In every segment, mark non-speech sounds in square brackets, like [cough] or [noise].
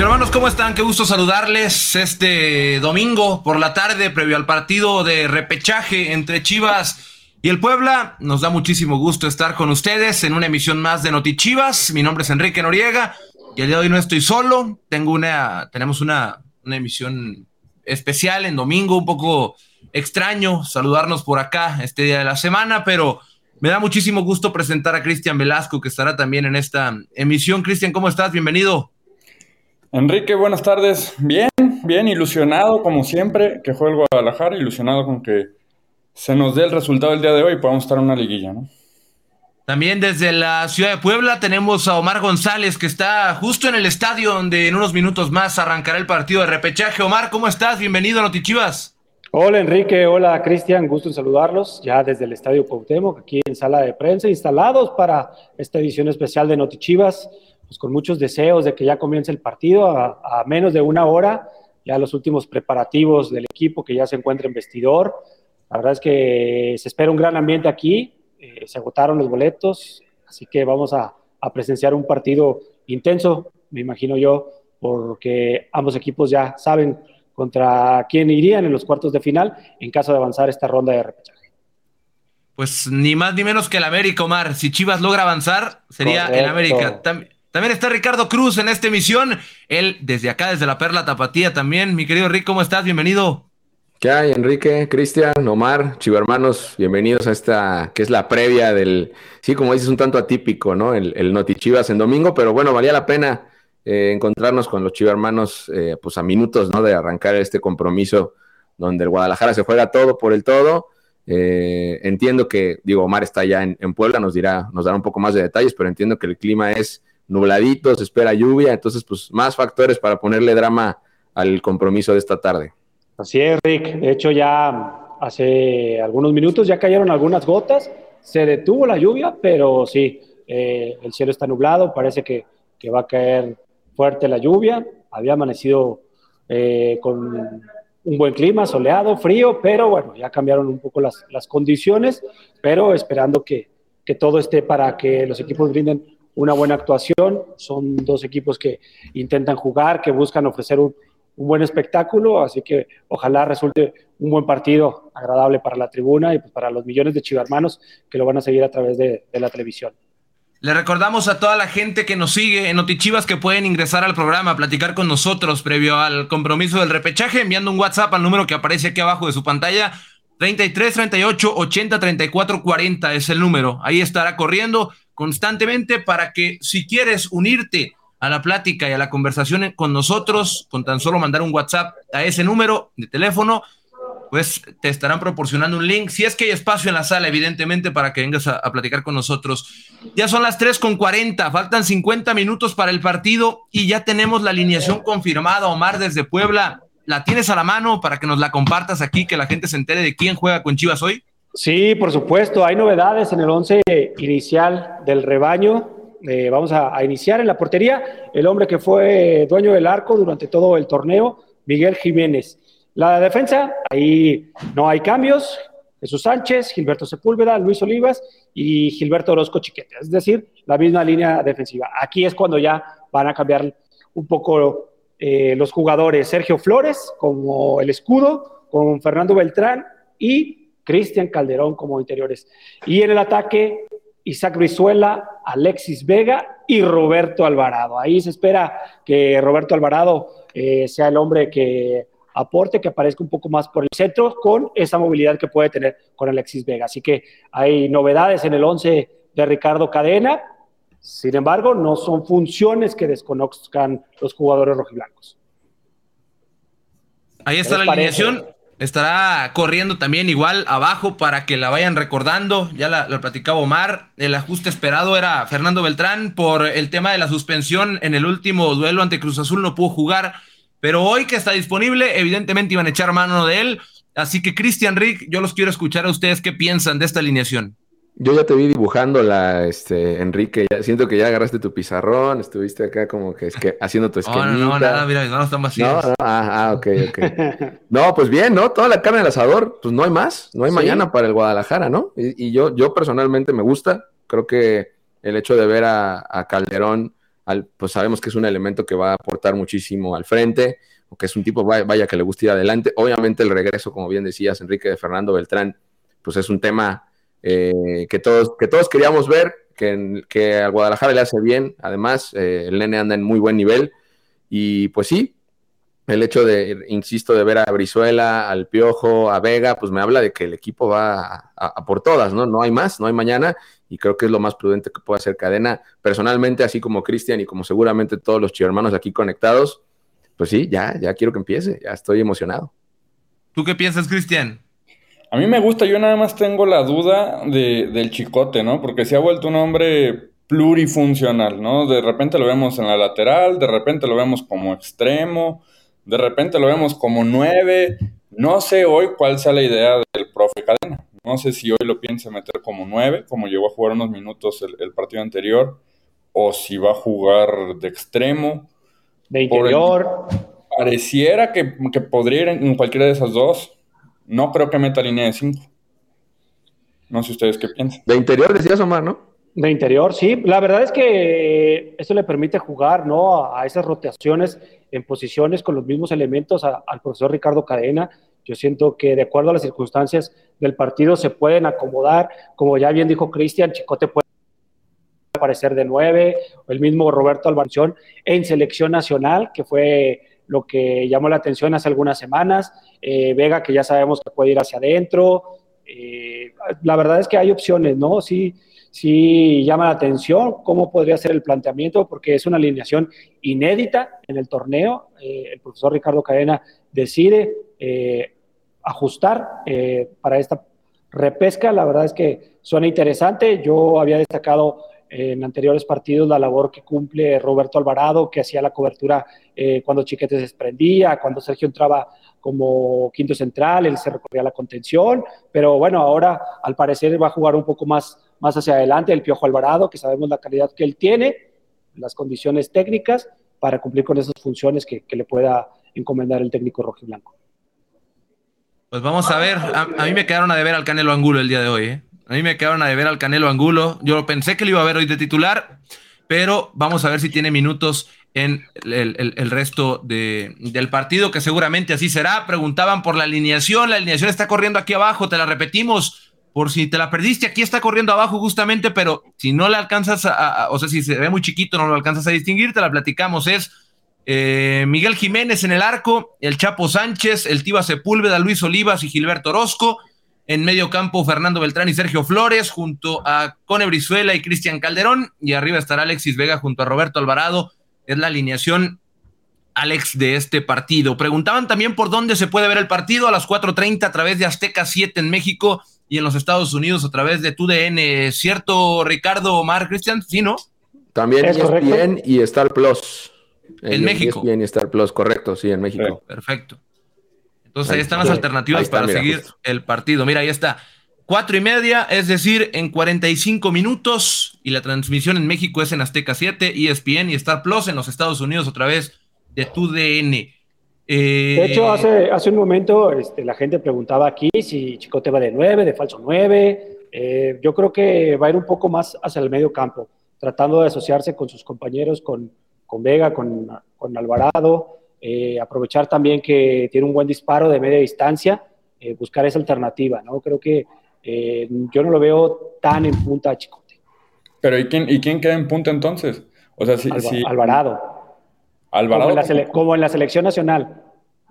hermanos, ¿cómo están? Qué gusto saludarles este domingo por la tarde, previo al partido de repechaje entre Chivas y el Puebla. Nos da muchísimo gusto estar con ustedes en una emisión más de Noti Chivas. Mi nombre es Enrique Noriega y el día de hoy no estoy solo. Tengo una, tenemos una, una emisión especial en domingo, un poco extraño saludarnos por acá este día de la semana, pero me da muchísimo gusto presentar a Cristian Velasco, que estará también en esta emisión. Cristian, ¿cómo estás? Bienvenido. Enrique, buenas tardes. Bien, bien, ilusionado como siempre que juegue el Guadalajara, ilusionado con que se nos dé el resultado del día de hoy y podamos estar en una liguilla, ¿no? También desde la ciudad de Puebla tenemos a Omar González que está justo en el estadio donde en unos minutos más arrancará el partido de repechaje. Omar, ¿cómo estás? Bienvenido a Notichivas. Hola Enrique, hola Cristian, gusto en saludarlos ya desde el Estadio Cuauhtémoc, aquí en sala de prensa, instalados para esta edición especial de Notichivas. Pues, con muchos deseos de que ya comience el partido a, menos de una hora, ya los últimos preparativos del equipo que ya se encuentra en vestidor. La verdad es que se espera un gran ambiente aquí, eh, se agotaron los boletos, así que vamos a, presenciar un partido intenso, me imagino yo, porque ambos equipos ya saben contra quién irían en los cuartos de final en caso de avanzar esta ronda de repechaje. Pues ni más ni menos que el América, Omar. Si Chivas logra avanzar, sería el América. También también está Ricardo Cruz en esta emisión. Él desde acá, desde la Perla Tapatía también. Mi querido Rick, ¿cómo estás? Bienvenido. ¿Qué hay, Enrique, Cristian, Omar, Chivermanos? Bienvenidos a esta, que es la previa del, sí, como dices, un tanto atípico, ¿no? El, el Noti Chivas en domingo, pero bueno, valía la pena eh, encontrarnos con los Chivermanos, eh, pues a minutos, ¿no? De arrancar este compromiso donde el Guadalajara se juega todo por el todo. Eh, entiendo que, digo, Omar está ya en, en Puebla, nos dirá, nos dará un poco más de detalles, pero entiendo que el clima es nubladito, se espera lluvia, entonces pues más factores para ponerle drama al compromiso de esta tarde. Así es, Rick. De hecho, ya hace algunos minutos ya cayeron algunas gotas, se detuvo la lluvia, pero sí, eh, el cielo está nublado, parece que, va a caer fuerte la lluvia. Había amanecido eh, con un buen clima, soleado, frío, pero bueno, ya cambiaron un poco las, condiciones, pero esperando que, que todo esté para que los equipos brinden una buena actuación. Son dos equipos que intentan jugar, que buscan ofrecer un, buen espectáculo, así que ojalá resulte un buen partido agradable para la tribuna y pues, para los millones de chivarmanos que lo van a seguir a través de, la televisión. Le recordamos a toda la gente que nos sigue en Notichivas que pueden ingresar al programa, platicar con nosotros previo al compromiso del repechaje, enviando un WhatsApp al número que aparece aquí abajo de su pantalla. 33 38 80 34 40 es el número. Ahí estará corriendo constantemente para que si quieres unirte a la plática y a la conversación con nosotros, con tan solo mandar un WhatsApp a ese número de teléfono, pues te estarán proporcionando un link. Si es que hay espacio en la sala, evidentemente, para que vengas a, platicar con nosotros. Ya son las 3 con 40, faltan 50 minutos para el partido y ya tenemos la alineación confirmada. Omar desde Puebla, ¿la tienes a la mano para que nos la compartas aquí, que la gente se entere de quién juega con Chivas hoy? Sí, por supuesto, hay novedades en el once inicial del rebaño. Eh, vamos a, iniciar en la portería el hombre que fue dueño del arco durante todo el torneo, Miguel Jiménez. La defensa, ahí no hay cambios. Jesús Sánchez, Gilberto Sepúlveda, Luis Olivas y Gilberto Orozco Chiquete, es decir, la misma línea defensiva. Aquí es cuando ya van a cambiar un poco eh, los jugadores. Sergio Flores como el escudo, con Fernando Beltrán y Cristian Calderón como interiores. Y en el ataque, Isaac Brizuela, Alexis Vega y Roberto Alvarado. Ahí se espera que Roberto Alvarado eh, sea el hombre que aporte, que aparezca un poco más por el centro con esa movilidad que puede tener con Alexis Vega. Así que hay novedades en el 11 de Ricardo Cadena. Sin embargo, no son funciones que desconozcan los jugadores rojiblancos. Ahí está la alineación. Estará corriendo también igual abajo para que la vayan recordando. Ya la, platicaba Omar. El ajuste esperado era Fernando Beltrán por el tema de la suspensión en el último duelo ante Cruz Azul. No pudo jugar. Pero hoy que está disponible, evidentemente iban a echar mano de él. Así que Cristian Rick, yo los quiero escuchar a ustedes qué piensan de esta alineación. Yo ya te vi dibujando la, este, Enrique, siento que ya agarraste tu pizarrón, estuviste acá como que, es que haciendo tu esquemita. [laughs] No, no, nada, mira, no están vacíos. No, ah, ah, ok, ok. no, pues bien, ¿no? Toda la carne del asador, pues no hay más, no hay mañana para el Guadalajara, ¿no? Y, yo, yo personalmente me gusta, creo que el hecho de ver a, Calderón pues sabemos que es un elemento que va a aportar muchísimo al frente, o que es un tipo, vaya, que le gusta ir adelante. Obviamente el regreso, como bien decías, Enrique de Fernando Beltrán, pues es un tema eh, que, todos, que todos queríamos ver, que, que al Guadalajara le hace bien, además, eh, el nene anda en muy buen nivel, y pues sí, el hecho de, insisto, de ver a Brizuela, al Piojo, a Vega, pues me habla de que el equipo va a, por todas, ¿no? No hay más, no hay mañana, y creo que es lo más prudente que puede hacer Cadena. Personalmente, así como Cristian y como seguramente todos los hermanos aquí conectados, pues sí, ya, ya quiero que empiece, ya estoy emocionado. ¿Tú qué piensas, Cristian? A mí me gusta, yo nada más tengo la duda de, del chicote, ¿no? Porque se ha vuelto un hombre plurifuncional, ¿no? De repente lo vemos en la lateral, de repente lo vemos como extremo, de repente lo vemos como nueve. No sé hoy cuál sea la idea del profe Cadena. No sé si hoy lo piensa meter como nueve, como llegó a jugar unos minutos el, partido anterior, o si va a jugar de extremo. De interior. pareciera que, podría ir en, cualquiera de esas dos. No creo que meta línea de cinco. No sé ustedes qué piensan. De interior decías Omar, ¿no? De interior, sí. La verdad es que eso le permite jugar, ¿no? A esas rotaciones en posiciones con los mismos elementos al profesor Ricardo Cadena. Yo siento que de acuerdo a las circunstancias del partido se pueden acomodar. Como ya bien dijo Cristian, Chicote puede aparecer de nueve, el mismo Roberto Albarchón en selección nacional, que fue lo que llamó la atención hace algunas semanas. Eh, Vega, que ya sabemos que puede ir hacia adentro. Eh, la verdad es que hay opciones, ¿no? Sí llama la atención cómo podría ser el planteamiento, porque es una alineación inédita en el torneo. Eh, el profesor Ricardo Cadena decide ajustar para esta repesca. La verdad es que suena interesante. Yo había destacado en anteriores partidos la labor que cumple Roberto Alvarado, que hacía la cobertura cuando Chiquete se desprendía, cuando Sergio entraba como quinto central, él se recorría la contención, pero bueno, ahora al parecer va a jugar un poco más más hacia adelante el Piojo Alvarado, que sabemos la calidad que él tiene, las condiciones técnicas para cumplir con esas funciones que, le pueda encomendar el técnico rojiblanco. Pues vamos a ver, a, mí me quedaron a deber al Canelo Angulo el día de hoy, ¿eh? A mí me quedaron a deber al Canelo Angulo. Yo pensé que lo iba a ver hoy de titular, pero vamos a ver si tiene minutos en el, resto del partido, que seguramente así será. Preguntaban por la alineación, la alineación está corriendo aquí abajo, te la repetimos por si te la perdiste, aquí está corriendo abajo justamente, pero si no la alcanzas a, o sea, si se ve muy chiquito, no lo alcanzas a distinguir, te la platicamos, es eh, Miguel Jiménez en el arco, el Chapo Sánchez, el Tiba Sepúlveda, Luis Olivas y Gilberto Orozco, en medio campo Fernando Beltrán y Sergio Flores, junto a Cone Brizuela y Cristian Calderón, y arriba estará Alexis Vega junto a Roberto Alvarado, es la alineación Alex de este partido. Preguntaban también por dónde se puede ver el partido a las 4.30 a través de Azteca 7 en México y en los Estados Unidos a través de TUDN. ¿Cierto, Ricardo Omar Cristian? Sí, ¿no? También ESPN y Star Plus. En, México. ESPN y Star Plus, correcto, sí, en México. Perfecto. Entonces ahí, están las alternativas para seguir el partido. Mira, ahí está. Cuatro y media, es decir, en 45 minutos. Y la transmisión en México es en Azteca 7, ESPN y Star Plus en los Estados Unidos a través de TUDN. Eh, de hecho, hace, hace un momento este, la gente preguntaba aquí si Chicote va de 9, de falso 9. Eh, yo creo que va a ir un poco más hacia el medio campo, tratando de asociarse con sus compañeros, con, con Vega, con, con Alvarado, eh, aprovechar también que tiene un buen disparo de media distancia, buscar esa alternativa, ¿no? Creo que yo no lo veo tan en punta a Chicote. Pero ¿y quién, ¿y quién queda en punta entonces? O sea, si, Alvarado. Como en, la selección nacional,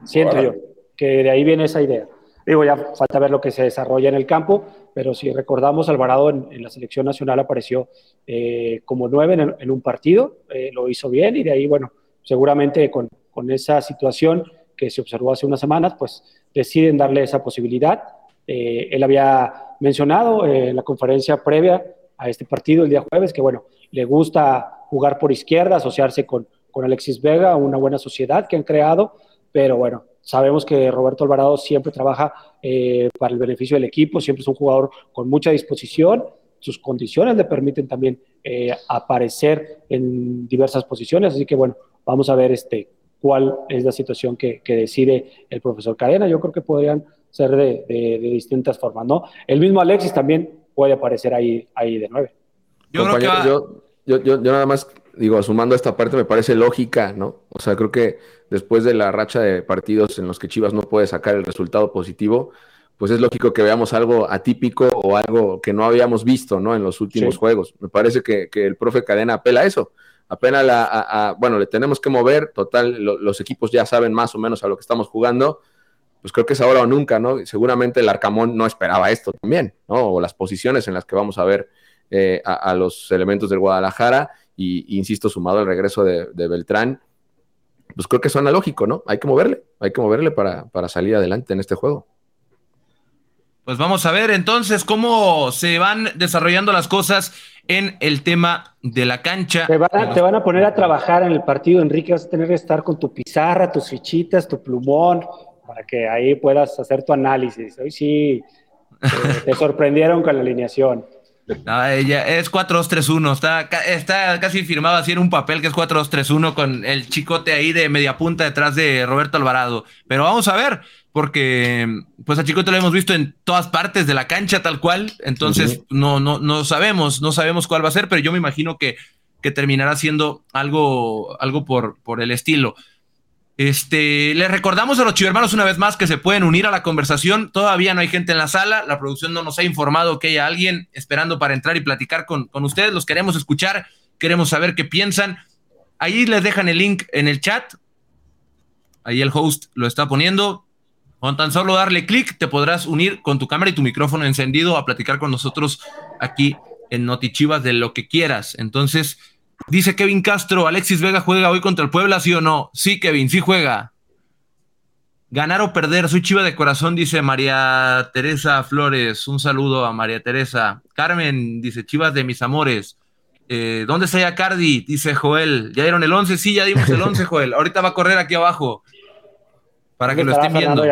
siento yo, que de ahí viene esa idea. Digo, ya falta ver lo que se desarrolla en el campo, pero si recordamos, Alvarado en, la selección nacional apareció eh, como nueve en, un partido, eh, lo hizo bien y de ahí, bueno, seguramente con, con, esa situación que se observó hace unas semanas, pues deciden darle esa posibilidad. Eh, él había mencionado en la conferencia previa a este partido el día jueves que, bueno, le gusta jugar por izquierda, asociarse con, con Alexis Vega, una buena sociedad que han creado, pero bueno, sabemos que Roberto Alvarado siempre trabaja eh, para el beneficio del equipo, siempre es un jugador con mucha disposición, sus condiciones le permiten también eh, aparecer en diversas posiciones, así que bueno, vamos a ver este, cuál es la situación que, decide el profesor Cadena, yo creo que podrían ser de, distintas formas, ¿no? El mismo Alexis también puede aparecer ahí, ahí de nueve. Yo, creo que yo, yo, yo, nada más digo, sumando esta parte, me parece lógica, ¿no? O sea, creo que después de la racha de partidos en los que Chivas no puede sacar el resultado positivo, pues es lógico que veamos algo atípico o algo que no habíamos visto, ¿no? En los últimos juegos. Me parece que, el profe Cadena apela a eso. Apela a, bueno, le tenemos que mover, total, los equipos ya saben más o menos a lo que estamos jugando, pues creo que es ahora o nunca, ¿no? Seguramente el Arcamón no esperaba esto también, ¿no? O las posiciones en las que vamos a ver eh, a, los elementos del Guadalajara, y, insisto, sumado al regreso de, Beltrán, pues creo que suena lógico, ¿no? Hay que moverle, hay que moverle para, para salir adelante en este juego. Pues vamos a ver entonces cómo se van desarrollando las cosas en el tema de la cancha. Te van, a, poner a trabajar en el partido, Enrique, vas a tener que estar con tu pizarra, tus fichitas, tu plumón, para que ahí puedas hacer tu análisis. Hoy sí eh, te sorprendieron con la alineación. No, ella es 4-2-3-1, está, está casi firmado así en un papel que es 4-2-3-1 con el chicote ahí de media punta detrás de Roberto Alvarado. Pero vamos a ver, porque pues a Chicote lo hemos visto en todas partes de la cancha tal cual, entonces no, no, no sabemos, no sabemos cuál va a ser, pero yo me imagino que, que terminará siendo algo, algo por, por el estilo. Este, les recordamos a los chivermanos una vez más que se pueden unir a la conversación. Todavía no hay gente en la sala. La producción no nos ha informado que haya alguien esperando para entrar y platicar con, con ustedes. Los queremos escuchar, queremos saber qué piensan. Ahí les dejan el link en el chat. Ahí el host lo está poniendo. Con tan solo darle clic, te podrás unir con tu cámara y tu micrófono encendido a platicar con nosotros aquí en Notichivas de lo que quieras. Entonces, dice Kevin Castro, Alexis Vega juega hoy contra el Puebla, ¿sí o no? Sí, Kevin, sí juega. Ganar o perder, soy chiva de corazón, dice María Teresa Flores. Un saludo a María Teresa. Carmen dice, chivas de mis amores. Eh, ¿Dónde está ya Cardi? Dice Joel. ¿Ya dieron el 11? Sí, ya dimos el 11, [laughs] Joel. Ahorita va a correr aquí abajo para que lo estén viendo.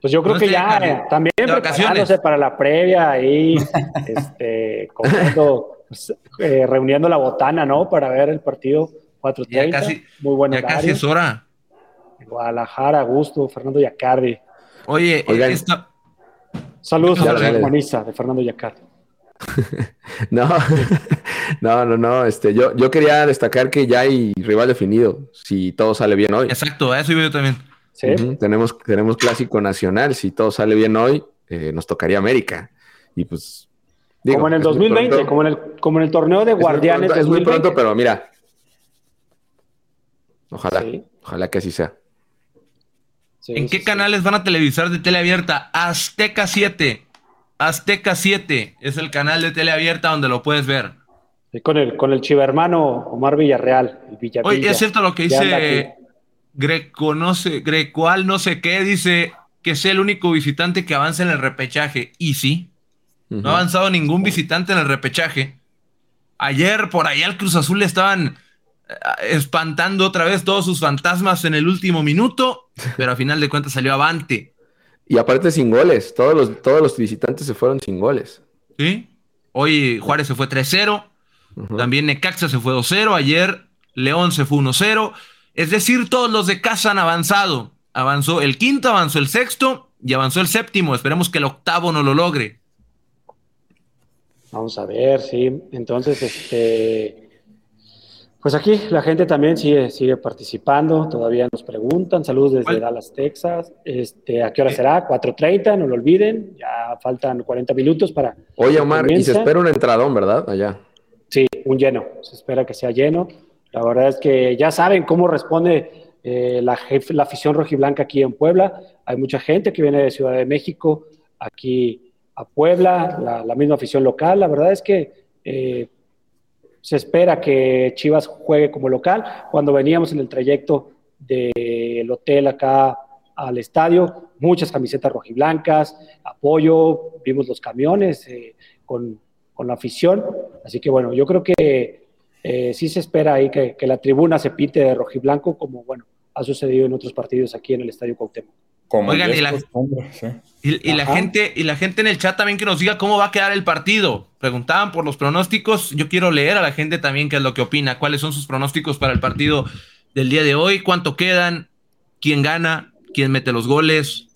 Pues yo creo que ya eh, también preparándose para la previa ahí, [laughs] este, pues, eh, reuniendo la botana, ¿no? Para ver el partido 4.30. Ya casi, Muy bueno. Ya casi es hora. Guadalajara, Augusto, Fernando Yacardi. Oye, esta... saludos a la de Fernando Yacardi. [laughs] no, [laughs] no, no, no. Este, yo, yo quería destacar que ya hay rival definido, si todo sale bien hoy. Exacto, eso yo también tenemos, tenemos clásico nacional. Si todo sale bien hoy, eh, nos tocaría América. Y pues. como en el 2020, como en el, como en el torneo de Guardianes. Es muy pronto, pero mira. Ojalá, ojalá que así sea. ¿En qué canales van a televisar de tele abierta? Azteca 7. Azteca 7 es el canal de tele abierta donde lo puedes ver. con el, con el chivermano Omar Villarreal. Oye, es cierto lo que dice Greco no sé, Grecoal no sé qué, dice que es el único visitante que avanza en el repechaje. Y sí, no ha avanzado ningún visitante en el repechaje. Ayer por allá al Cruz Azul le estaban eh, espantando otra vez todos sus fantasmas en el último minuto, [laughs] pero a final de cuentas salió avante. Y aparte sin goles, todos los, todos los visitantes se fueron sin goles. Sí, hoy Juárez se fue 3-0, también Necaxa se fue 2-0, ayer León se fue 1-0. Es decir, todos los de casa han avanzado. Avanzó el quinto, avanzó el sexto y avanzó el séptimo. Esperemos que el octavo no lo logre. Vamos a ver, sí. Entonces, este, pues aquí la gente también sigue, sigue participando. Todavía nos preguntan. Saludos desde Dallas, Texas. Este, ¿A qué hora será? 4.30, no lo olviden. Ya faltan 40 minutos para. Oye, Omar, y se espera un entradón, ¿verdad? Allá. Sí, un lleno. Se espera que sea lleno. La verdad es que ya saben cómo responde eh, la, la afición rojiblanca aquí en Puebla. Hay mucha gente que viene de Ciudad de México aquí a Puebla, la, misma afición local. La verdad es que eh, se espera que Chivas juegue como local. Cuando veníamos en el trayecto del hotel acá al estadio, muchas camisetas rojiblancas, apoyo, vimos los camiones eh, con, con la afición. Así que bueno, yo creo que eh, sí se espera ahí que, la tribuna se pinte de rojiblanco, como bueno, ha sucedido en otros partidos aquí en el Estadio Cuauhtémoc. Oigan, y la, y, la, gente, y la gente en el chat también que nos diga cómo va a quedar el partido. Preguntaban por los pronósticos. Yo quiero leer a la gente también qué es lo que opina, cuáles son sus pronósticos para el partido del día de hoy, cuánto quedan, quién gana, quién mete los goles.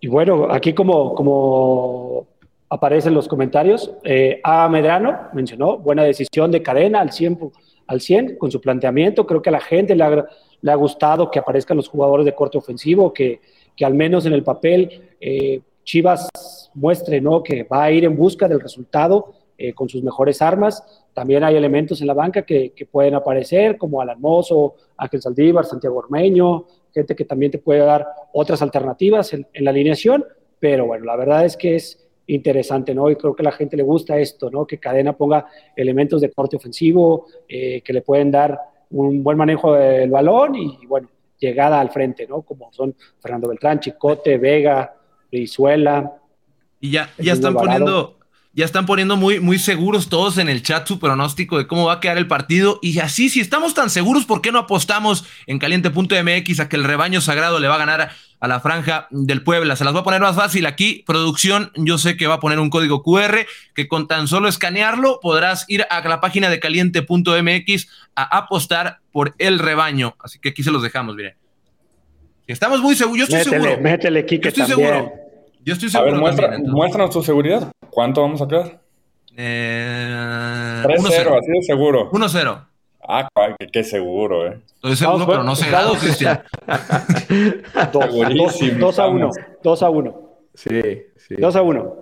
Y bueno, aquí como, como aparece en los comentarios. Eh, a Medrano mencionó, buena decisión de cadena al 100%, al 100 con su planteamiento. Creo que a la gente le ha, gustado que aparezcan los jugadores de corte ofensivo, que, que al menos en el papel eh, Chivas muestre ¿no? que va a ir en busca del resultado eh, con sus mejores armas. También hay elementos en la banca que, que pueden aparecer, como Alan Mozo, Ángel Saldívar, Santiago Ormeño, gente que también te puede dar otras alternativas en, en la alineación. Pero bueno, la verdad es que es interesante, ¿no? Y creo que a la gente le gusta esto, ¿no? Que Cadena ponga elementos de corte ofensivo, eh, que le pueden dar un buen manejo del balón y, bueno, llegada al frente, ¿no? Como son Fernando Beltrán, Chicote, Vega, Brizuela. Y ya, ya están poniendo, ya están poniendo muy, muy seguros todos en el chat su pronóstico de cómo va a quedar el partido. Y así, si estamos tan seguros, ¿por qué no apostamos en caliente.mx a que el rebaño sagrado le va a ganar a la franja del Puebla? Se las voy a poner más fácil aquí. Producción, yo sé que va a poner un código QR que con tan solo escanearlo podrás ir a la página de caliente.mx a apostar por el rebaño. Así que aquí se los dejamos, miren. Estamos muy seguros, yo estoy métele, seguro. Métele, Kike, Yo estoy también. seguro. Yo estoy A seguro. ver, muestra, también, muéstranos tu seguridad. ¿Cuánto vamos a quedar? Eh, 3-0, 1-0. así de seguro. 1-0. Ah, qué, qué seguro, eh. Estoy seguro, Vamos, pero no. Cristian. [laughs] Dos, dos a uno. Dos a uno. Sí, sí. Dos a uno.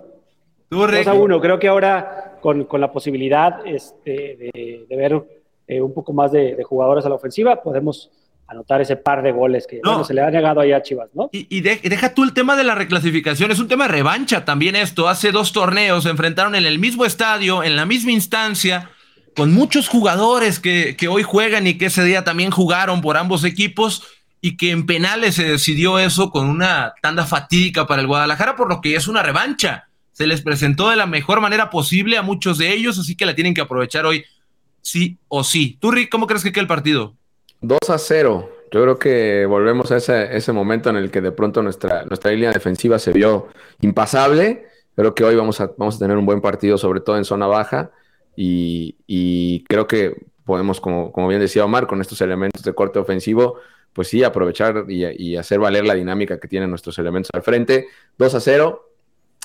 2 a 1. Creo que ahora con, con la posibilidad este, de, de ver eh, un poco más de, de jugadores a la ofensiva, podemos anotar ese par de goles que No. bueno, se le ha negado ahí a Chivas, ¿no? Y, y de- deja tú el tema de la reclasificación, es un tema de revancha también esto. Hace dos torneos se enfrentaron en el mismo estadio, en la misma instancia, con muchos jugadores que, que hoy juegan y que ese día también jugaron por ambos equipos y que en penales se decidió eso con una tanda fatídica para el Guadalajara, por lo que es una revancha. Se les presentó de la mejor manera posible a muchos de ellos, así que la tienen que aprovechar hoy sí o sí. ¿Tú, cómo crees que queda el partido? 2 a 0. Yo creo que volvemos a ese, ese momento en el que de pronto nuestra, nuestra línea defensiva se vio impasable. Creo que hoy vamos a, vamos a tener un buen partido, sobre todo en zona baja. Y, y creo que podemos, como, como bien decía Omar, con estos elementos de corte ofensivo, pues sí, aprovechar y, y hacer valer la dinámica que tienen nuestros elementos al frente. 2 a 0.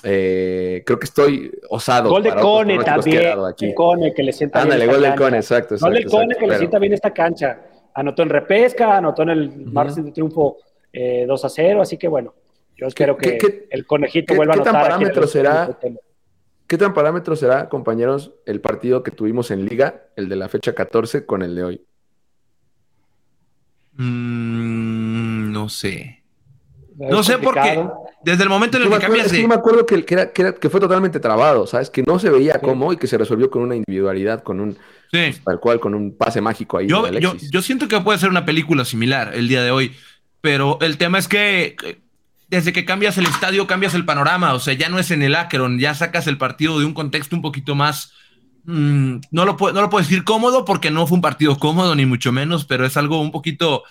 Eh, creo que estoy osado. Gol de Cone que también. Cone que le sienta Ándale, bien gol del Cone, cancha. exacto. Gol exacto, Cone exacto, que le sienta bien esta cancha. Anotó en repesca, anotó en el margen de triunfo eh, 2 a 0, así que bueno, yo espero ¿Qué- que qué- el conejito qué- vuelva a qué tan anotar. aquí en parámetro será? ¿Qué tan parámetro será, compañeros, el partido que tuvimos en Liga, el de la fecha 14, con el de hoy? Mm, no sé. No sé por qué. Desde el momento en el que acuerdo, cambias es que de. yo me acuerdo que, que era, que, era- que fue totalmente trabado, ¿sabes? Que no se veía Sí. cómo y que se resolvió con una individualidad, con un, Sí. tal cual, con un pase mágico ahí Yo, de yo, Alexis. yo siento que puede ser una película similar el día de hoy, pero el tema es que que desde que cambias el estadio cambias el panorama, o sea, ya no es en el Akron, ya sacas el partido de un contexto un poquito más, mm, no, lo no lo puedo decir cómodo porque no fue un partido cómodo ni mucho menos, pero es algo un poquito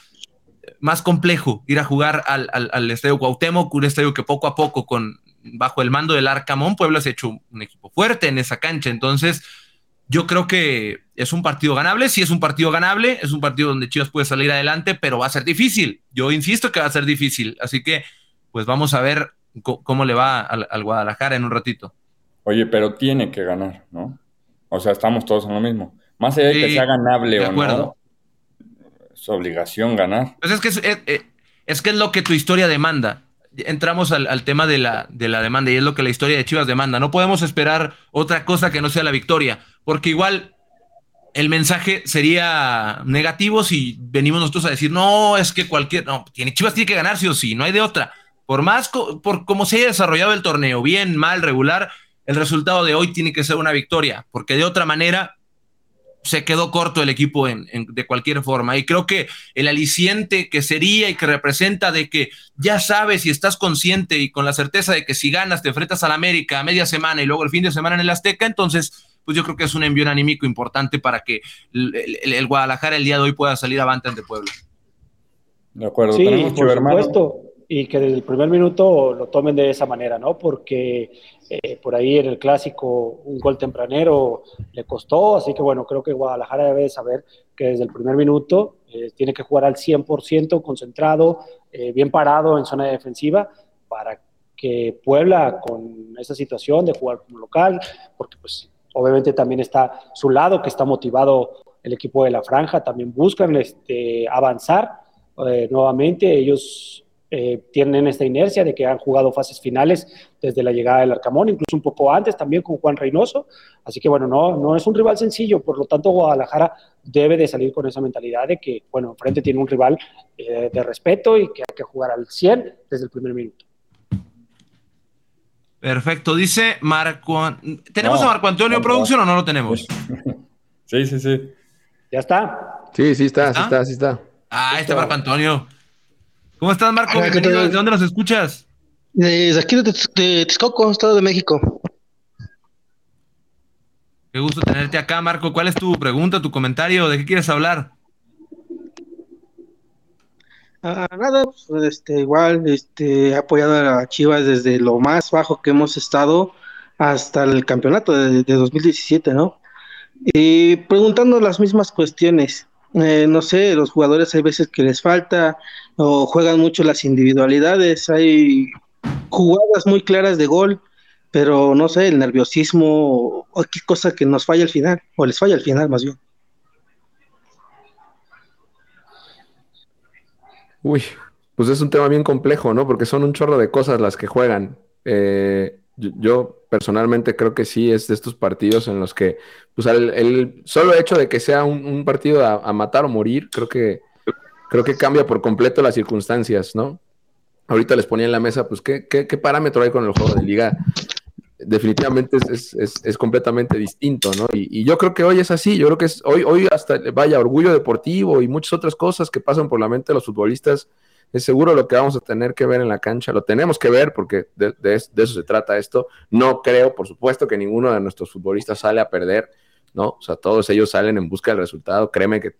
más complejo ir a jugar al, al, estadio Cuauhtémoc, un estadio que poco a poco con bajo el mando del Arcamón, Puebla se ha hecho un equipo fuerte en esa cancha, entonces yo creo que es un partido ganable. Si es un partido ganable, es un partido donde Chivas puede salir adelante, pero va a ser difícil. Yo insisto que va a ser difícil. Así que, pues vamos a ver cómo le va al, al Guadalajara en un ratito. Oye, pero tiene que ganar, ¿no? O sea, estamos todos en lo mismo. Más allá de que sea ganable de o no, es obligación ganar. Pues es que es, es- es que es lo que tu historia demanda. Entramos al, al tema de la, de la demanda y es lo que la historia de Chivas demanda. No podemos esperar otra cosa que no sea la victoria, porque igual el mensaje sería negativo si venimos nosotros a decir, no, es que cualquier, no, tiene, Chivas tiene que ganar sí o sí, no hay de otra. Por más, co- por cómo se haya desarrollado el torneo, bien, mal, regular, el resultado de hoy tiene que ser una victoria, porque de otra manera se quedó corto el equipo en, en- de cualquier forma. Y creo que el aliciente que sería y que representa de que ya sabes y estás consciente y con la certeza de que si ganas te enfrentas al América a media semana y luego el fin de semana en el Azteca, entonces pues yo creo que es un envío anímico importante para que el, el- el Guadalajara el día de hoy pueda salir avante ante Puebla. De acuerdo, Sí, tenemos por supuesto. Y que desde el primer minuto lo tomen de esa manera, ¿no? Porque eh, por ahí en el clásico un gol tempranero le costó, así que bueno, creo que Guadalajara debe de saber que desde el primer minuto eh, tiene que jugar al 100% concentrado, eh, bien parado en zona defensiva, para que Puebla con esa situación de jugar como local, porque pues obviamente también está su lado que está motivado el equipo de la franja también buscan este, avanzar nuevamente. Ellos eh, tienen esta inercia de que han jugado fases finales desde la llegada del Arcamón, incluso un poco antes también con Juan Reynoso. Así que bueno, no, no es un rival sencillo, por lo tanto Guadalajara debe de salir con esa mentalidad de que, bueno, enfrente tiene un rival eh, de respeto y que hay que jugar al 100 desde el primer minuto. Perfecto, dice Marco. ¿Tenemos a Marco Antonio Producción o no lo tenemos? [laughs] Sí, sí, sí. Ya está. Sí, sí está, sí está, sí está. Ah, este Marco Antonio. ¿Cómo estás, Marco? Bienvenido. ¿De dónde nos escuchas? Desde aquí de, de Texcoco, Estado de México. Qué gusto tenerte acá, Marco. ¿Cuál es tu pregunta, tu comentario? ¿De qué quieres hablar? Ah, nada, pues, este, igual, este, he apoyado a Chivas desde lo más bajo que hemos estado hasta el campeonato de, de 2017, ¿no? Y preguntando las mismas cuestiones. Eh, no sé, los jugadores hay veces que les falta o juegan mucho las individualidades, hay jugadas muy claras de gol, pero no sé, el nerviosismo o qué cosa que nos falla al final, o les falla al final más bien. Uy, pues es un tema bien complejo, ¿no? Porque son un chorro de cosas las que juegan. Eh, yo, personalmente creo que sí es de estos partidos en los que, pues el, solo hecho de que sea un, partido a, matar o morir, creo que, creo que cambia por completo las circunstancias, ¿no? Ahorita les ponía en la mesa, pues, ¿qué, qué, parámetro hay con el juego de liga? Definitivamente es, completamente distinto, ¿no? Y, yo creo que hoy es así, yo creo que es, hoy, hoy hasta, vaya, orgullo deportivo y muchas otras cosas que pasan por la mente de los futbolistas, es seguro lo que vamos a tener que ver en la cancha, lo tenemos que ver porque de, eso se trata esto. No creo, por supuesto, que ninguno de nuestros futbolistas sale a perder, ¿no? O sea, todos ellos salen en busca del resultado, créeme que,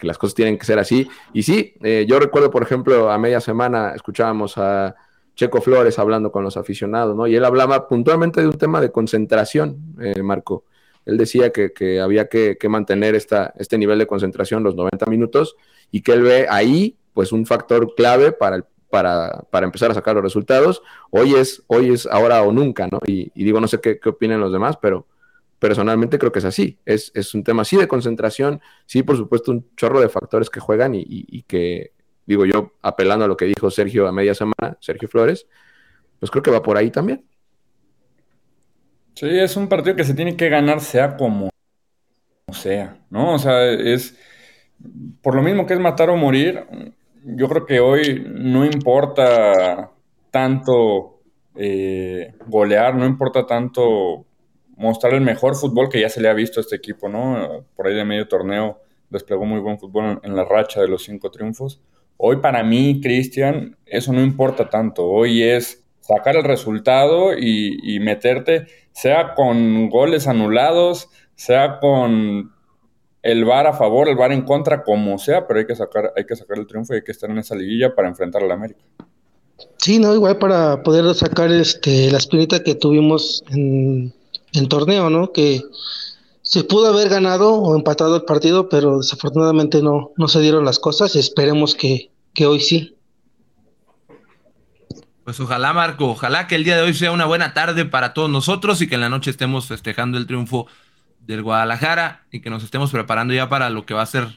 las cosas tienen que ser así. Y sí, eh, yo recuerdo, por ejemplo, a media semana escuchábamos a Checo Flores hablando con los aficionados, ¿no? Y él hablaba puntualmente de un tema de concentración, eh, Marco. Él decía que, había que, mantener esta, este nivel de concentración los 90 minutos y que él ve ahí pues un factor clave para, para, para, empezar a sacar los resultados. Hoy es, hoy es ahora o nunca, ¿no? Y, digo, no sé qué, qué, opinan los demás, pero personalmente creo que es así. Es, es, un tema así de concentración, sí, por supuesto, un chorro de factores que juegan y, y, que, digo yo, apelando a lo que dijo Sergio a media semana, Sergio Flores, pues creo que va por ahí también. Sí, es un partido que se tiene que ganar sea como sea, ¿no? O sea, es por lo mismo que es matar o morir, yo creo que hoy no importa tanto eh, golear, no importa tanto mostrar el mejor fútbol que ya se le ha visto a este equipo, ¿no? Por ahí de medio torneo desplegó muy buen fútbol en la racha de los cinco triunfos. Hoy para mí, Cristian, eso no importa tanto. Hoy es sacar el resultado y, meterte, sea con goles anulados, sea con el VAR a favor, el VAR en contra, como sea, pero hay que sacar, hay que sacar el triunfo y hay que estar en esa liguilla para enfrentar al América. Sí, no, igual para poder sacar este la espinita que tuvimos en, el torneo, ¿no? Que se pudo haber ganado o empatado el partido, pero desafortunadamente no, no se dieron las cosas esperemos que, que hoy sí. Pues ojalá, Marco, ojalá que el día de hoy sea una buena tarde para todos nosotros y que en la noche estemos festejando el triunfo del Guadalajara y que nos estemos preparando ya para lo que va a ser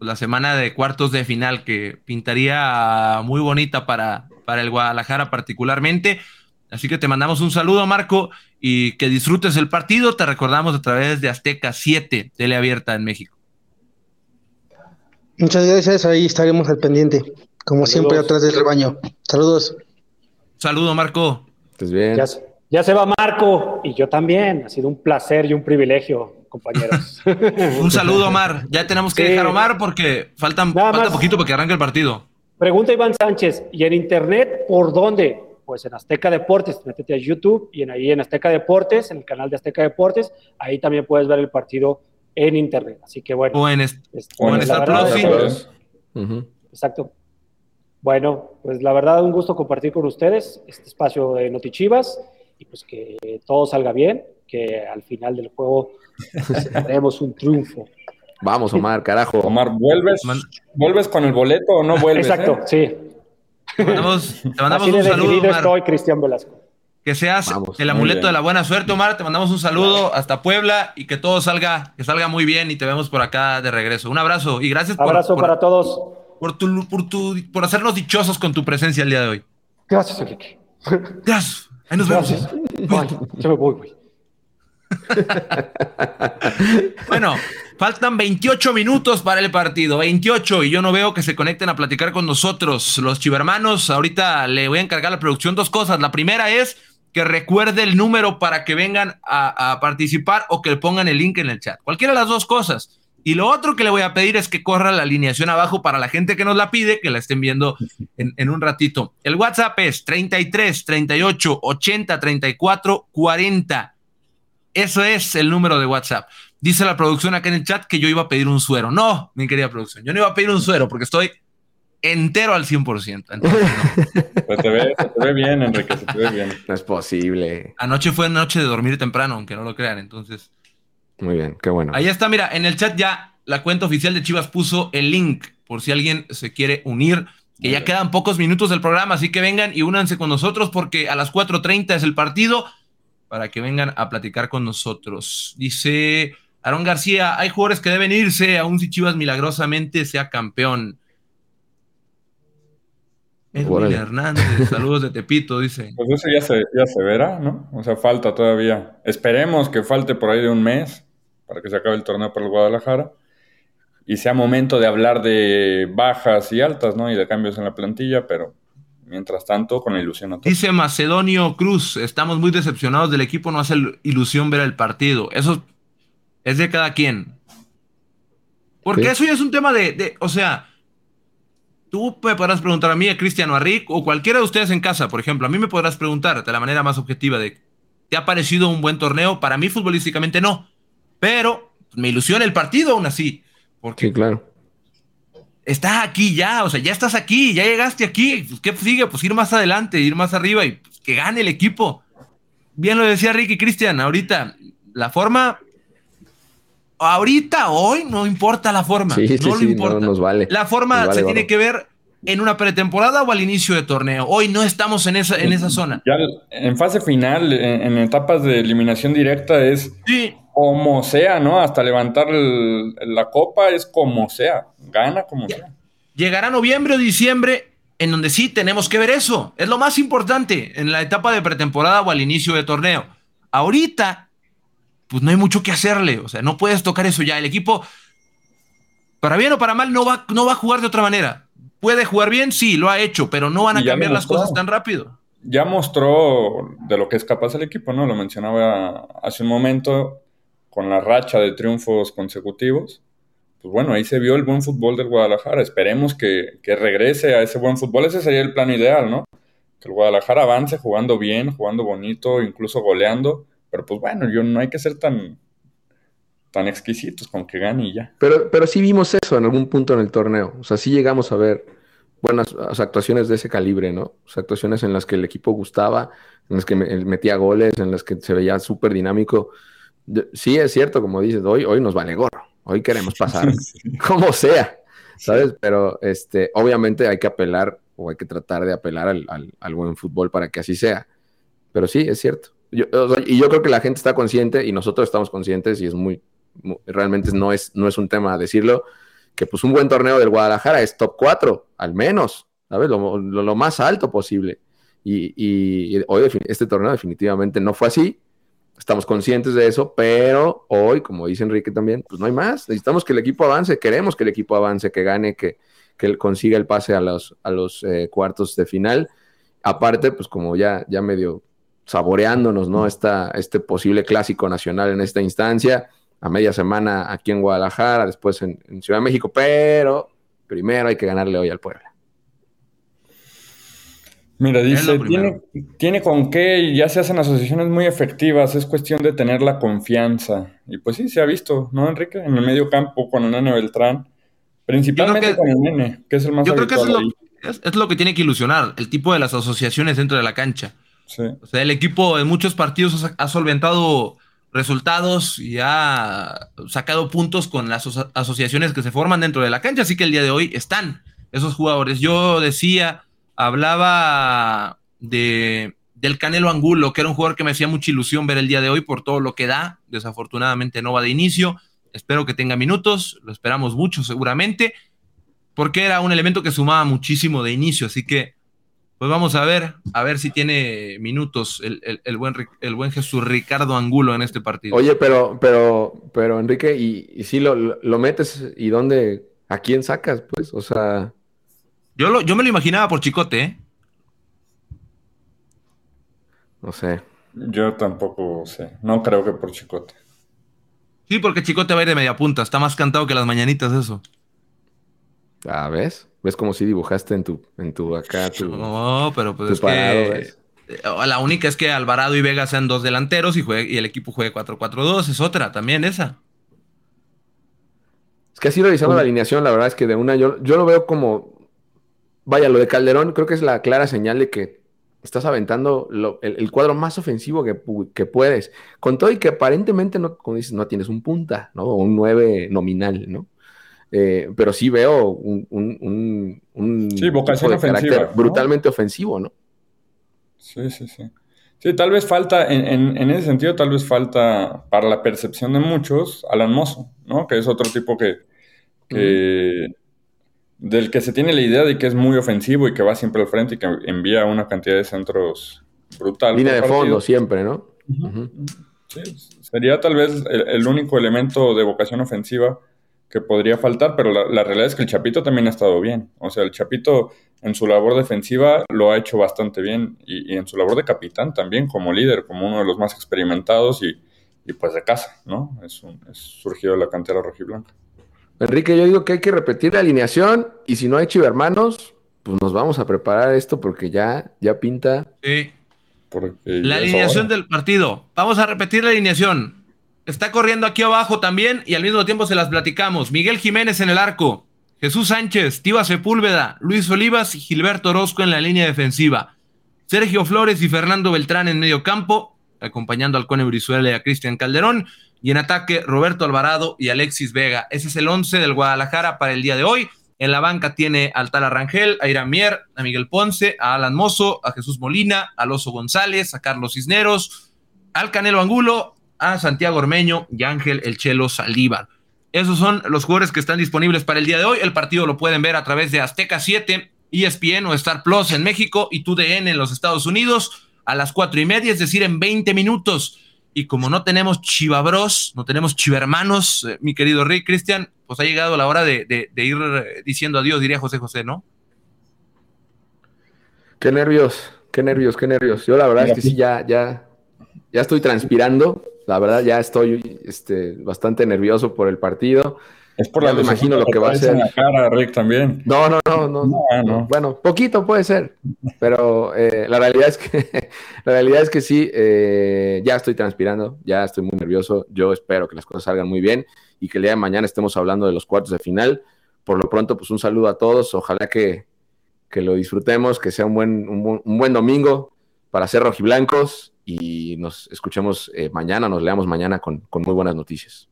la semana de cuartos de final, que pintaría muy bonita para, para el Guadalajara particularmente. Así que te mandamos un saludo, Marco, y que disfrutes el partido. Te recordamos a través de Azteca 7, teleabierta en México. Muchas gracias, ahí estaremos al pendiente, como siempre atrás del rebaño. Saludos. Saludo, Marco. Estás bien. Ya se va Marco y yo también. Ha sido un placer y un privilegio, compañeros. [laughs] un saludo, Omar. Ya tenemos que dejar Omar porque faltan, falta poquito para que arranque el partido. Pregunta Iván Sánchez. ¿Y en internet por dónde? Pues en Azteca Deportes. Métete a YouTube y en ahí en Azteca Deportes, en el canal de Azteca Deportes, ahí también puedes ver el partido en internet. Así que bueno. O en, Star Plus. Exacto. Bueno, pues la verdad, un gusto compartir con ustedes este espacio de Notichivas pues que todo salga bien, que al final del juego [laughs] tenemos un triunfo. Vamos, Omar, carajo. Omar, ¿vuelves, ¿vuelves con el boleto o no vuelves? Exacto, eh? sí. Te mandamos, un saludo, estoy, Cristian Velasco. Que seas el amuleto de la buena suerte, Omar. Te mandamos un saludo hasta Puebla y que todo salga, que salga muy bien y te vemos por acá de regreso. Un abrazo y gracias por. Abrazo para todos. Por tu, por tu, por hacernos dichosos con tu presencia el día de hoy. Gracias, Enrique. Gracias. Ahí nos vemos. me voy, güey. [laughs] bueno, faltan 28 minutos para el partido, 28, y yo no veo que se conecten a platicar con nosotros. Los chivermanos, ahorita le voy a encargar a la producción dos cosas. La primera es que recuerde el número para que vengan a, participar o que pongan el link en el chat. Cualquiera de las dos cosas. Y lo otro que le voy a pedir es que corra la alineación abajo para la gente que nos la pide, que la estén viendo en, en un ratito. El WhatsApp es 33 38 80 34 40. Eso es el número de WhatsApp. Dice la producción acá en el chat que yo iba a pedir un suero. No, mi querida producción, yo no iba a pedir un suero porque estoy entero al 100%. Pues [laughs] te ve, te ve bien, Enrique, se te ve bien. No es posible. Anoche fue noche de dormir temprano, aunque no lo crean, entonces. Muy bien, qué bueno. Ahí está, mira, en el chat ya la cuenta oficial de Chivas puso el link por si alguien se quiere unir. Que ya quedan pocos minutos del programa, así que vengan y únanse con nosotros porque a las 4.30 es el partido para que vengan a platicar con nosotros. Dice Aaron García, hay jugadores que deben irse, aún si Chivas milagrosamente sea campeón. Edwin Hernández, [laughs] saludos de Tepito, dice. Pues eso ya se, ya se verá, ¿no? O sea, falta todavía. Esperemos que falte por ahí de un mes para que se acabe el torneo por el Guadalajara y sea momento de hablar de bajas y altas, ¿no? Y de cambios en la plantilla, pero Mientras tanto, con la ilusión. Dice Macedonio Cruz, estamos muy decepcionados del equipo, no hace ilusión ver el partido. Eso es de cada quien. Porque eso ya es un tema de, o sea, tú me podrás preguntar a mí, a Cristiano, a Rick, o cualquiera de ustedes en casa, por ejemplo, a mí me podrás preguntar de la manera más objetiva de, ¿te ha parecido un buen torneo? Para mí futbolísticamente no, pero me ilusiona el partido aún así. Porque sí, claro estás aquí ya, o sea, ya estás aquí, ya llegaste aquí, pues, ¿qué sigue? Pues ir más adelante, ir más arriba y pues, que gane el equipo. Bien lo decía Ricky Cristian, ahorita, la forma, ahorita, hoy, no importa la forma, sí, no sí, importa. No nos vale. La forma se tiene que ver en una pretemporada o al inicio de torneo. Hoy no estamos en esa, en esa zona. Ya en fase final, en, etapas de eliminación directa, es sí. Como sea, ¿no? Hasta levantar la copa es como sea, gana como sea. Llegará noviembre o diciembre en donde sí tenemos que ver eso. Es lo más importante en la etapa de pretemporada o al inicio de torneo. Ahorita, pues no hay mucho que hacerle. O sea, no puedes tocar eso ya. El equipo, para bien o para mal, no va, no va a jugar de otra manera ¿Puede jugar bien? Sí, lo ha hecho, pero no van a cambiar las cosas tan rápido. Ya mostró de lo que es capaz el equipo, ¿no? Lo mencionaba hace un momento con la racha de triunfos consecutivos. Pues bueno, ahí se vio el buen fútbol del Guadalajara. Esperemos que, que regrese a ese buen fútbol. Ese sería el plan ideal, ¿no? Que el Guadalajara avance jugando bien, jugando bonito, incluso goleando. Pero pues bueno, yo no hay que ser tan, tan exquisitos con que gane y ya. Pero, pero sí vimos eso en algún punto en el torneo. O sea, sí llegamos a ver buenas actuaciones de ese calibre, ¿no? O sea, actuaciones en las que el equipo gustaba, en las que metía goles, en las que se veía súper dinámico. Sí, es cierto, como dices, hoy, hoy nos vale gorro. Hoy queremos pasar [laughs] como sea, ¿sabes? Pero este, obviamente hay que apelar o hay que tratar de apelar al, al, buen fútbol para que así sea. Pero sí, es cierto. y yo creo que la gente está consciente y nosotros estamos conscientes y es muy, realmente no es, no es un tema decirlo, que pues un buen torneo del Guadalajara es top 4, al menos, ¿sabes? Lo, lo, más alto posible. Y, y, hoy este torneo definitivamente no fue así. Estamos conscientes de eso, pero hoy, como dice Enrique también, pues no hay más. Necesitamos que el equipo avance, queremos que el equipo avance, que gane, que, que consiga el pase a los, a los eh, cuartos de final. Aparte, pues como ya, ya medio saboreándonos, ¿no? Esta, este posible clásico nacional en esta instancia a media semana aquí en Guadalajara, después en, Ciudad de México, pero primero hay que ganarle hoy al Puebla. Mira, dice, tiene, con qué y ya se hacen asociaciones muy efectivas, es cuestión de tener la confianza. Y pues sí, se ha visto, ¿no, Enrique? En el medio campo con el Nene Beltrán, principalmente con el Nene, que es el más Yo creo que es lo, que tiene que ilusionar, el tipo de las asociaciones dentro de la cancha. O sea, el equipo en muchos partidos ha solventado resultados y ha sacado puntos con las asociaciones que se forman dentro de la cancha, así que el día de hoy están esos jugadores. Yo decía, hablaba de, del Canelo Angulo, que era un jugador que me hacía mucha ilusión ver el día de hoy por todo lo que da. Desafortunadamente no va de inicio. Espero que tenga minutos, lo esperamos mucho seguramente, porque era un elemento que sumaba muchísimo de inicio, así que pues vamos a ver, a ver si tiene minutos el, buen, el buen Jesús Ricardo Angulo en este partido. Oye, pero, pero, pero Enrique, ¿y, si lo, lo, metes y dónde, a quién sacas? Pues, o sea... Yo, lo, yo me lo imaginaba por Chicote, ¿eh? No sé. Yo tampoco sé. No creo que por Chicote. Sí, porque Chicote va a ir de media punta. Está más cantado que las mañanitas eso. Ah, ¿ves? ¿Ves como si dibujaste en tu, en tu acá tu. No, pero pues es que. Eh, la única es que Alvarado y Vega sean dos delanteros y, juegue, y el equipo juegue 4-4-2. Es otra también esa. Es que así revisando la alineación, la verdad es que de una yo, yo lo veo como. Vaya, lo de Calderón creo que es la clara señal de que estás aventando el, cuadro más ofensivo que, que, puedes. Con todo y que aparentemente no, como dices, no tienes un punta, ¿no? Un 9 nominal, ¿no? Eh, pero sí veo un, un, sí, vocación ofensiva, brutalmente ofensivo, ¿no? Sí, sí, sí. Sí, tal vez falta, en, ese sentido, tal vez falta para la percepción de muchos, Alan Mozo, ¿no? Que es otro tipo que, del que se tiene la idea de que es muy ofensivo y que va siempre al frente y que envía una cantidad de centros brutal. Línea de fondo siempre, ¿no? sí, sería tal vez el, único elemento de vocación ofensiva que podría faltar, pero la, realidad es que el Chapito también ha estado bien. O sea, el Chapito en su labor defensiva lo ha hecho bastante bien y, en su labor de capitán también, como líder, como uno de los más experimentados y, pues de casa, ¿no? Es, es surgido de la cantera rojiblanca. Enrique, yo digo que hay que repetir la alineación y si no hay chivermanos, pues nos vamos a preparar esto porque ya, ya pinta. Sí. la alineación del partido. Vamos a repetir la alineación. Está corriendo aquí abajo también y al mismo tiempo se las platicamos. Miguel Jiménez en el arco, Jesús Sánchez, Tiva Sepúlveda, Luis Olivas y Gilberto Orozco en la línea defensiva. Sergio Flores y Fernando Beltrán en medio campo, acompañando al Cone Brizuela y a Cristian Calderón. Y en ataque, Roberto Alvarado y Alexis Vega. Ese es el 11 del Guadalajara para el día de hoy. En la banca tiene al Tal Rangel, a Irán Mier, a Miguel Ponce, a Alan Mozo, a Jesús Molina, a Loso González, a Carlos Cisneros, al Canelo Angulo, a Santiago Ormeño y Ángel El Chelo Saldívar. Esos son los jugadores que están disponibles para el día de hoy. El partido lo pueden ver a través de Azteca 7, ESPN o Star Plus en México y TUDN en los Estados Unidos a las cuatro y media, es decir, en 20 minutos. Y como no tenemos chivabros, no tenemos chivermanos, eh, mi querido Rick Cristian, pues ha llegado la hora de, ir eh, diciendo adiós, diría José José, ¿no? Qué nervios, qué nervios, qué nervios. Yo la verdad es que sí, ya, ya, ya estoy transpirando. La verdad, ya estoy este, bastante nervioso por el partido. Es por la me imagino lo que va a ser. la cara, Rick, también. No, no, no, no, Bueno, poquito puede ser, pero eh, la realidad es que [laughs] la realidad es que sí, eh, ya estoy transpirando, ya estoy muy nervioso. Yo espero que las cosas salgan muy bien y que el día de mañana estemos hablando de los cuartos de final. Por lo pronto, pues un saludo a todos. Ojalá que, que lo disfrutemos, que sea un buen, un, buen domingo para ser rojiblancos y nos escuchemos eh, mañana, nos leamos mañana con, con muy buenas noticias.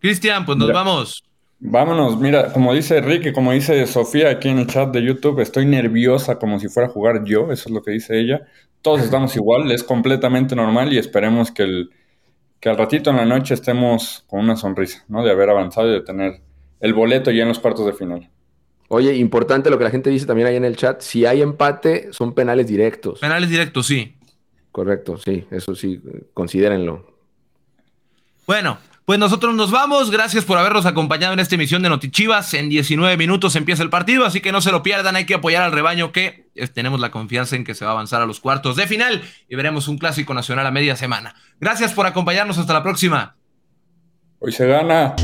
Cristian, pues nos vamos. Vámonos, mira, como dice Rick y como dice Sofía aquí en el chat de YouTube, estoy nerviosa como si fuera a jugar yo, eso es lo que dice ella. Todos estamos igual, es completamente normal y esperemos que, el, que al ratito en la noche estemos con una sonrisa, ¿no? De haber avanzado y de tener el boleto ya en los cuartos de final. Oye, importante lo que la gente dice también ahí en el chat, si hay empate, son penales directos. Penales directos, sí. Correcto, sí, eso sí, considérenlo. Bueno, pues nosotros nos vamos. Gracias por habernos acompañado en esta emisión de Notichivas. En 19 minutos empieza el partido, así que no se lo pierdan. Hay que apoyar al rebaño que tenemos la confianza en que se va a avanzar a los cuartos de final y veremos un clásico nacional a media semana. Gracias por acompañarnos. Hasta la próxima. Hoy se gana.